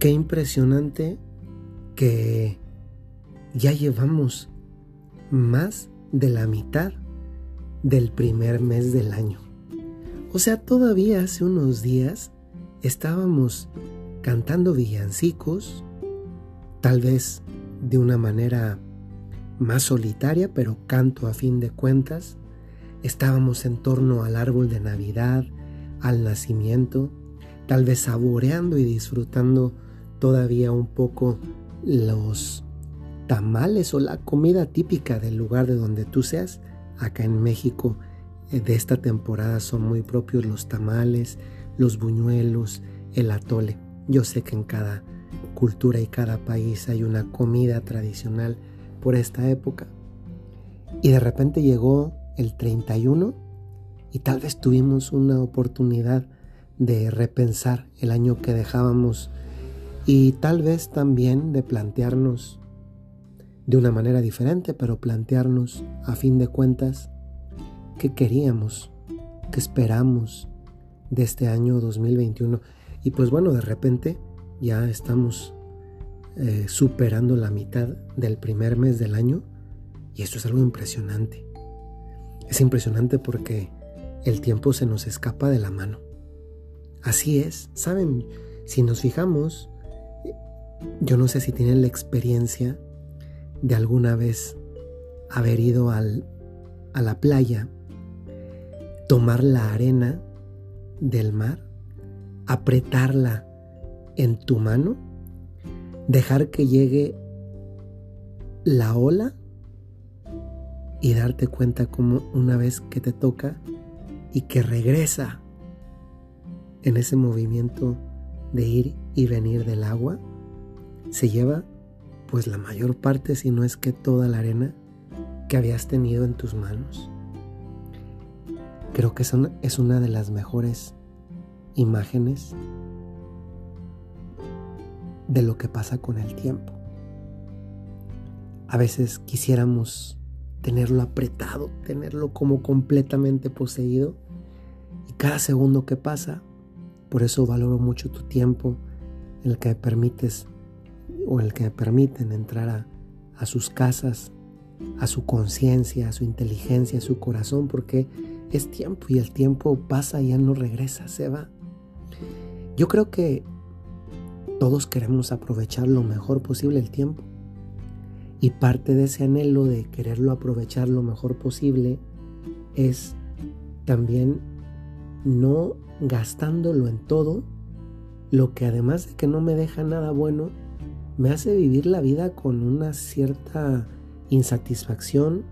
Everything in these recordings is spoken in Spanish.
qué impresionante que ya llevamos más de la mitad del primer mes del año. O sea, todavía hace unos días estábamos cantando villancicos, tal vez de una manera más solitaria, pero canto a fin de cuentas. Estábamos en torno al árbol de Navidad, al nacimiento, tal vez saboreando y disfrutando todavía un poco los tamales o la comida típica del lugar de donde tú seas. Acá en México eh, de esta temporada son muy propios los tamales, los buñuelos, el atole. Yo sé que en cada cultura y cada país hay una comida tradicional por esta época. Y de repente llegó el 31 y tal vez tuvimos una oportunidad de repensar el año que dejábamos y tal vez también de plantearnos de una manera diferente, pero plantearnos a fin de cuentas qué queríamos, qué esperamos de este año 2021. Y pues bueno, de repente ya estamos eh, superando la mitad del primer mes del año y esto es algo impresionante. Es impresionante porque el tiempo se nos escapa de la mano. Así es, saben, si nos fijamos, yo no sé si tienen la experiencia de alguna vez haber ido al, a la playa, tomar la arena del mar, apretarla en tu mano, dejar que llegue la ola y darte cuenta como una vez que te toca y que regresa en ese movimiento de ir y venir del agua, se lleva pues la mayor parte, si no es que toda la arena que habías tenido en tus manos. Creo que es una de las mejores imágenes de lo que pasa con el tiempo. A veces quisiéramos tenerlo apretado, tenerlo como completamente poseído. Y cada segundo que pasa, por eso valoro mucho tu tiempo, el que permites o el que permiten entrar a, sus casas, a su conciencia, a su inteligencia, a su corazón, porque es tiempo y el tiempo pasa y ya no regresa, se va. Yo creo que todos queremos aprovechar lo mejor posible el tiempo. Y parte de ese anhelo de quererlo aprovechar lo mejor posible es también no gastándolo en todo, lo que además de que no me deja nada bueno, me hace vivir la vida con una cierta insatisfacción,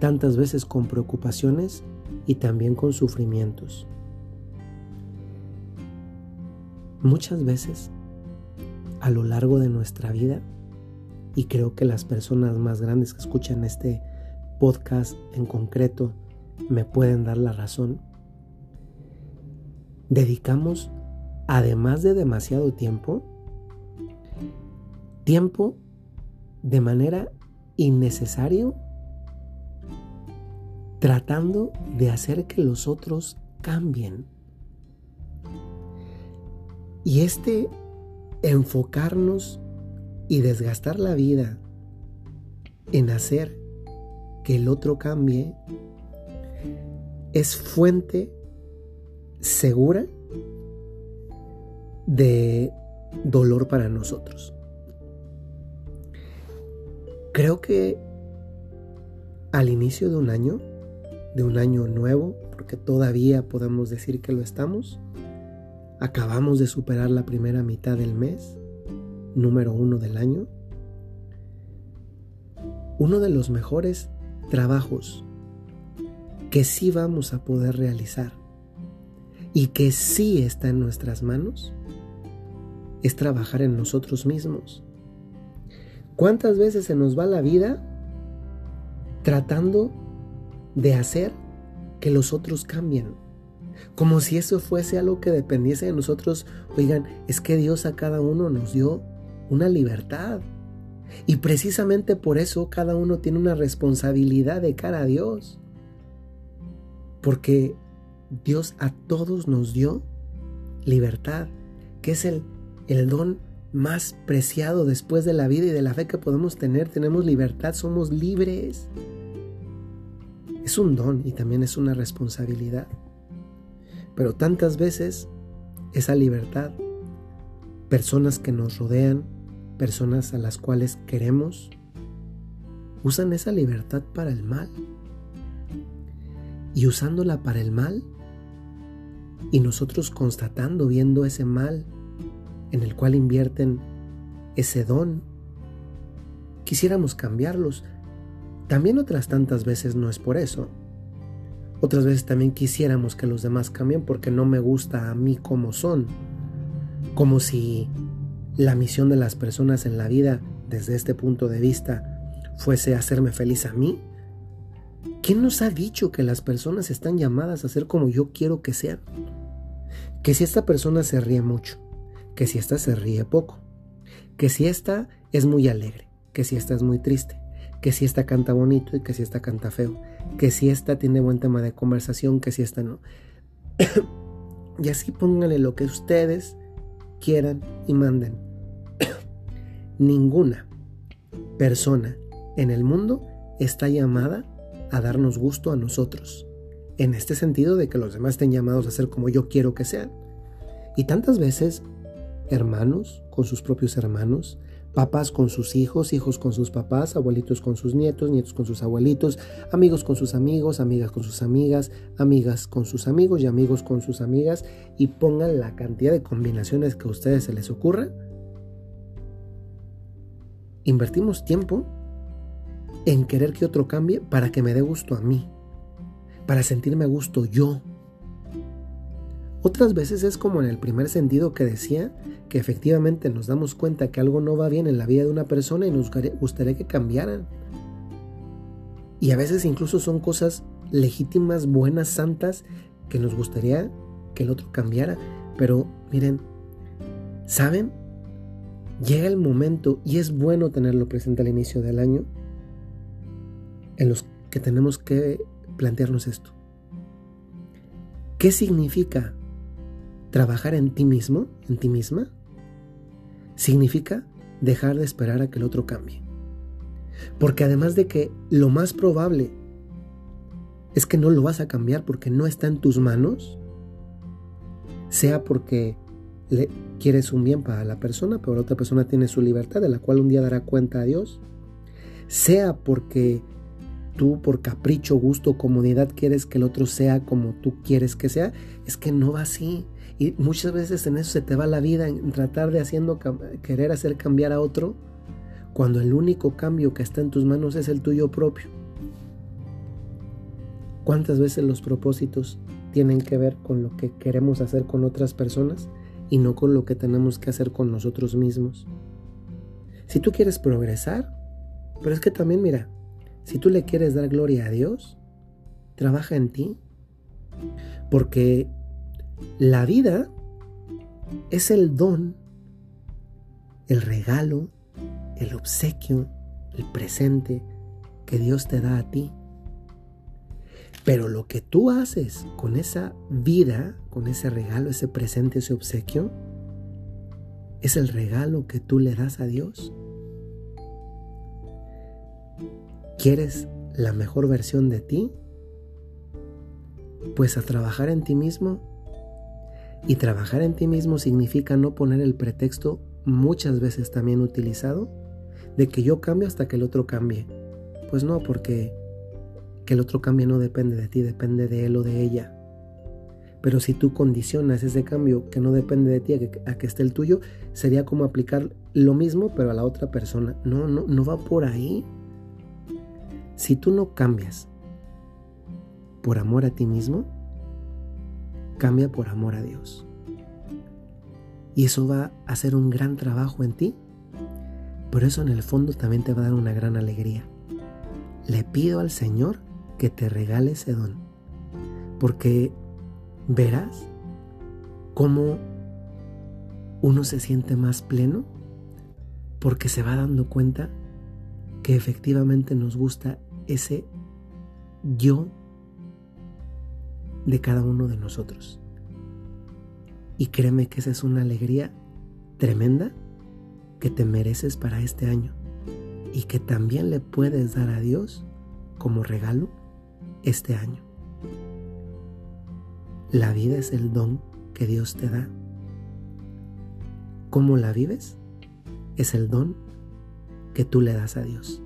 tantas veces con preocupaciones y también con sufrimientos. Muchas veces a lo largo de nuestra vida, y creo que las personas más grandes que escuchan este podcast en concreto me pueden dar la razón, dedicamos, además de demasiado tiempo, tiempo de manera innecesario tratando de hacer que los otros cambien. Y este enfocarnos y desgastar la vida en hacer que el otro cambie es fuente segura de dolor para nosotros. Creo que al inicio de un año, de un año nuevo, porque todavía podemos decir que lo estamos, acabamos de superar la primera mitad del mes, número uno del año, uno de los mejores trabajos que sí vamos a poder realizar y que sí está en nuestras manos es trabajar en nosotros mismos. ¿Cuántas veces se nos va la vida tratando de hacer que los otros cambien? Como si eso fuese algo que dependiese de nosotros. Oigan, es que Dios a cada uno nos dio una libertad. Y precisamente por eso cada uno tiene una responsabilidad de cara a Dios. Porque Dios a todos nos dio libertad, que es el, el don más preciado después de la vida y de la fe que podemos tener. Tenemos libertad, somos libres. Es un don y también es una responsabilidad. Pero tantas veces esa libertad, personas que nos rodean, personas a las cuales queremos, usan esa libertad para el mal. Y usándola para el mal, y nosotros constatando, viendo ese mal en el cual invierten ese don, quisiéramos cambiarlos. También otras tantas veces no es por eso. Otras veces también quisiéramos que los demás cambien porque no me gusta a mí como son. Como si la misión de las personas en la vida, desde este punto de vista, fuese hacerme feliz a mí. ¿Quién nos ha dicho que las personas están llamadas a ser como yo quiero que sean? Que si esta persona se ríe mucho, que si esta se ríe poco, que si esta es muy alegre, que si esta es muy triste, que si esta canta bonito y que si esta canta feo, que si esta tiene buen tema de conversación, que si esta no. y así pónganle lo que ustedes quieran y manden. Ninguna persona en el mundo está llamada a darnos gusto a nosotros, en este sentido de que los demás estén llamados a ser como yo quiero que sean. Y tantas veces, hermanos con sus propios hermanos, papás con sus hijos, hijos con sus papás, abuelitos con sus nietos, nietos con sus abuelitos, amigos con sus amigos, amigas con sus amigas, amigas con sus amigos y amigos con sus amigas, y pongan la cantidad de combinaciones que a ustedes se les ocurra. Invertimos tiempo en querer que otro cambie para que me dé gusto a mí, para sentirme a gusto yo, otras veces es como en el primer sentido que decía, que efectivamente nos damos cuenta que algo no va bien en la vida de una persona y nos gustaría que cambiaran. Y a veces incluso son cosas legítimas, buenas, santas, que nos gustaría que el otro cambiara. Pero miren, ¿saben? Llega el momento, y es bueno tenerlo presente al inicio del año, en los que tenemos que plantearnos esto. ¿Qué significa Trabajar en ti mismo, en ti misma, significa dejar de esperar a que el otro cambie. Porque además de que lo más probable es que no lo vas a cambiar porque no está en tus manos, sea porque le quieres un bien para la persona, pero la otra persona tiene su libertad de la cual un día dará cuenta a Dios, sea porque tú por capricho, gusto, comodidad quieres que el otro sea como tú quieres que sea, es que no va así. Y muchas veces en eso se te va la vida, en tratar de haciendo, querer hacer cambiar a otro, cuando el único cambio que está en tus manos es el tuyo propio. ¿Cuántas veces los propósitos tienen que ver con lo que queremos hacer con otras personas y no con lo que tenemos que hacer con nosotros mismos? Si tú quieres progresar, pero es que también mira, si tú le quieres dar gloria a Dios, trabaja en ti, porque la vida es el don, el regalo, el obsequio, el presente que Dios te da a ti. Pero lo que tú haces con esa vida, con ese regalo, ese presente, ese obsequio, es el regalo que tú le das a Dios. ¿Quieres la mejor versión de ti? Pues a trabajar en ti mismo y trabajar en ti mismo significa no poner el pretexto muchas veces también utilizado de que yo cambio hasta que el otro cambie. Pues no, porque que el otro cambie no depende de ti, depende de él o de ella. Pero si tú condicionas ese cambio que no depende de ti a que, a que esté el tuyo, sería como aplicar lo mismo pero a la otra persona. No, no, no va por ahí. Si tú no cambias por amor a ti mismo, cambia por amor a Dios. Y eso va a hacer un gran trabajo en ti. Por eso en el fondo también te va a dar una gran alegría. Le pido al Señor que te regale ese don. Porque verás cómo uno se siente más pleno porque se va dando cuenta que efectivamente nos gusta ese yo de cada uno de nosotros. Y créeme que esa es una alegría tremenda que te mereces para este año y que también le puedes dar a Dios como regalo este año. La vida es el don que Dios te da. ¿Cómo la vives? Es el don que tú le das a Dios.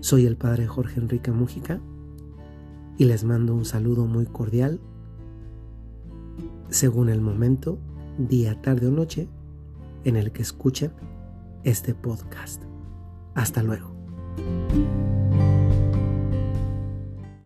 Soy el Padre Jorge Enrique Mújica y les mando un saludo muy cordial según el momento, día, tarde o noche en el que escuchen este podcast. Hasta luego.